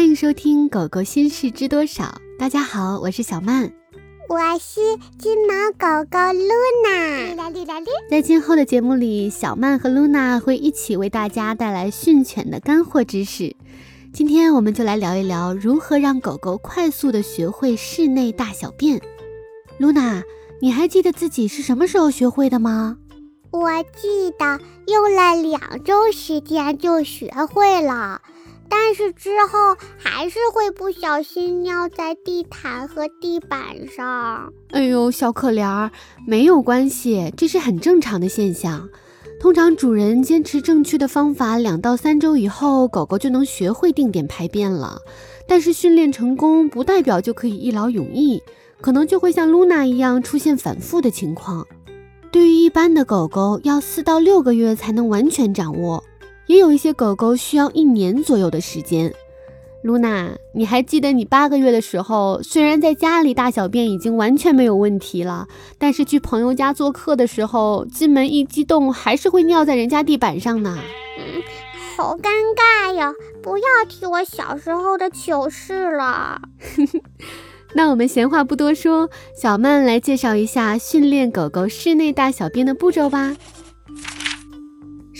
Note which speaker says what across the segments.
Speaker 1: 欢迎收听《狗狗心事知多少》。大家好，我是小曼，
Speaker 2: 我是金毛狗狗露娜。
Speaker 1: 在今后的节目里，小曼和露娜会一起为大家带来训犬的干货知识。今天我们就来聊一聊如何让狗狗快速的学会室内大小便。露娜，你还记得自己是什么时候学会的吗？
Speaker 2: 我记得用了两周时间就学会了，但是之后还是会不小心尿在地毯和地板上。
Speaker 1: 哎呦，小可怜儿，没有关系，这是很正常的现象。通常主人坚持正确的方法，两到三周以后，狗狗就能学会定点排便了。但是训练成功不代表就可以一劳永逸，可能就会像露娜一样出现反复的情况。对于一般的狗狗，要四到六个月才能完全掌握，也有一些狗狗需要一年左右的时间。露娜，你还记得你八个月的时候，虽然在家里大小便已经完全没有问题了，但是去朋友家做客的时候，进门一激动，还是会尿在人家地板上呢？
Speaker 2: 嗯，好尴尬呀！不要提我小时候的糗事了。
Speaker 1: 那我们闲话不多说，小曼来介绍一下训练狗狗室内大小便的步骤吧。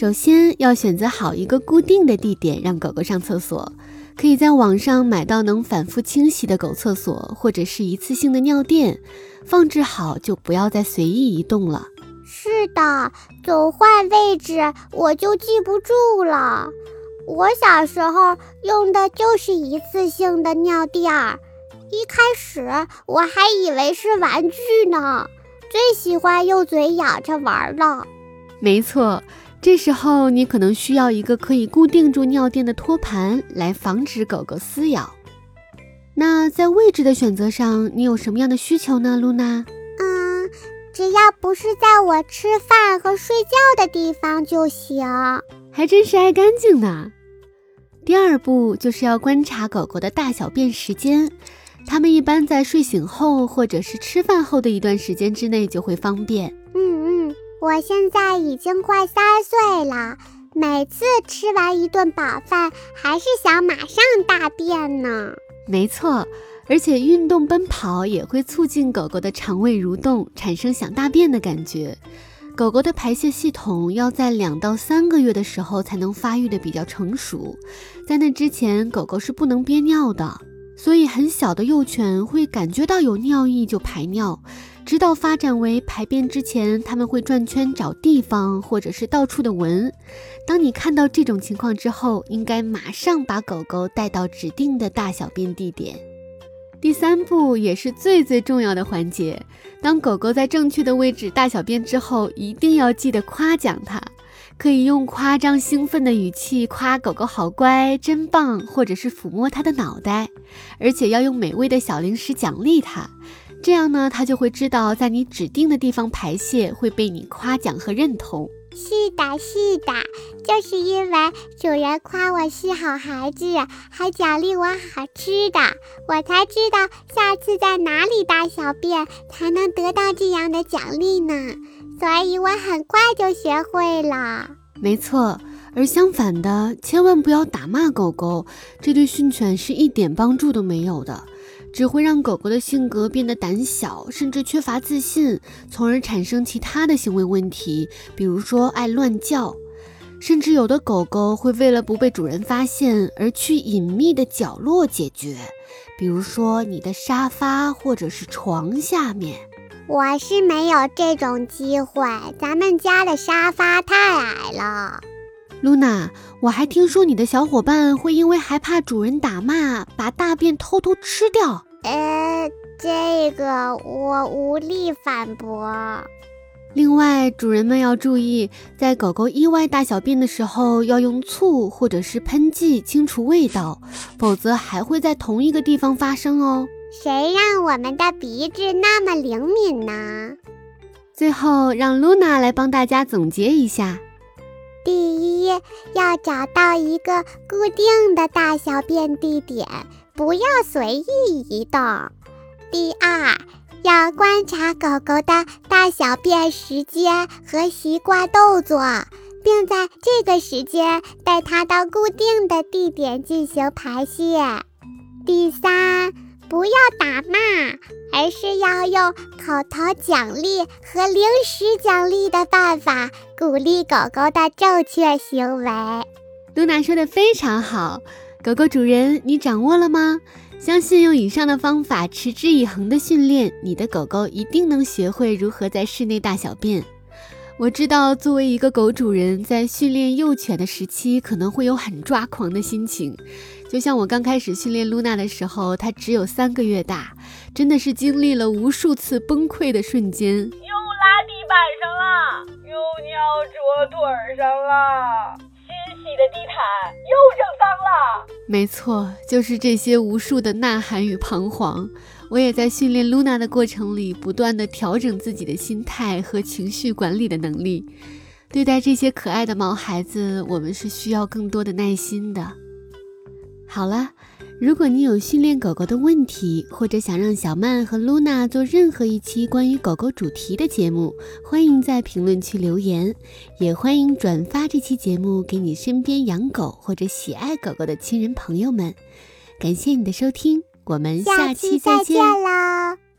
Speaker 1: 首先要选择好一个固定的地点让狗狗上厕所，可以在网上买到能反复清洗的狗厕所，或者是一次性的尿垫，放置好就不要再随意移动了。
Speaker 2: 是的，总换位置我就记不住了。我小时候用的就是一次性的尿垫儿。一开始我还以为是玩具呢，最喜欢用嘴咬着玩了。
Speaker 1: 没错，这时候你可能需要一个可以固定住尿垫的托盘，来防止狗狗撕咬。那在位置的选择上，你有什么样的需求呢，露娜？
Speaker 2: 嗯，只要不是在我吃饭和睡觉的地方就行。
Speaker 1: 还真是爱干净呢。第二步就是要观察狗狗的大小便时间。它们一般在睡醒后或者是吃饭后的一段时间之内就会方便。
Speaker 2: 嗯嗯，我现在已经快三岁了，每次吃完一顿饱饭，还是想马上大便呢。
Speaker 1: 没错，而且运动奔跑也会促进狗狗的肠胃蠕动，产生想大便的感觉。狗狗的排泄系统要在两到三个月的时候才能发育的比较成熟，在那之前，狗狗是不能憋尿的。所以，很小的幼犬会感觉到有尿意就排尿，直到发展为排便之前，他们会转圈找地方，或者是到处的闻。当你看到这种情况之后，应该马上把狗狗带到指定的大小便地点。第三步也是最最重要的环节，当狗狗在正确的位置大小便之后，一定要记得夸奖它。可以用夸张兴奋的语气夸狗狗好乖、真棒，或者是抚摸它的脑袋，而且要用美味的小零食奖励它。这样呢，它就会知道在你指定的地方排泄会被你夸奖和认同。
Speaker 2: 是的，是的，就是因为主人夸我是好孩子，还奖励我好吃的，我才知道下次在哪里大小便才能得到这样的奖励呢。所以我很快就学会了。
Speaker 1: 没错，而相反的，千万不要打骂狗狗，这对训犬是一点帮助都没有的，只会让狗狗的性格变得胆小，甚至缺乏自信，从而产生其他的行为问题，比如说爱乱叫，甚至有的狗狗会为了不被主人发现而去隐秘的角落解决，比如说你的沙发或者是床下面。
Speaker 2: 我是没有这种机会，咱们家的沙发太矮了。
Speaker 1: 露娜，我还听说你的小伙伴会因为害怕主人打骂，把大便偷偷吃掉。
Speaker 2: 呃，这个我无力反驳。
Speaker 1: 另外，主人们要注意，在狗狗意外大小便的时候，要用醋或者是喷剂清除味道，否则还会在同一个地方发生哦。
Speaker 2: 谁让我们的鼻子那么灵敏呢？
Speaker 1: 最后，让露娜来帮大家总结一下：
Speaker 2: 第一，要找到一个固定的大小便地点，不要随意移动；第二，要观察狗狗的大小便时间和习惯动作，并在这个时间带它到固定的地点进行排泄。第三，不要打骂，而是要用口头奖励和零食奖励的办法鼓励狗狗的正确行为。
Speaker 1: 露娜说的非常好，狗狗主人，你掌握了吗？相信用以上的方法持之以恒的训练，你的狗狗一定能学会如何在室内大小便。我知道，作为一个狗主人，在训练幼犬的时期，可能会有很抓狂的心情。就像我刚开始训练露娜的时候，它只有三个月大，真的是经历了无数次崩溃的瞬间。又
Speaker 3: 拉地板上了，又尿桌腿上了，新洗的地毯又整脏了。
Speaker 1: 没错，就是这些无数的呐喊与彷徨。我也在训练露娜的过程里，不断的调整自己的心态和情绪管理的能力。对待这些可爱的毛孩子，我们是需要更多的耐心的。好了，如果你有训练狗狗的问题，或者想让小曼和露娜做任何一期关于狗狗主题的节目，欢迎在评论区留言，也欢迎转发这期节目给你身边养狗或者喜爱狗狗的亲人朋友们。感谢你的收听。我们下期再见
Speaker 2: 喽。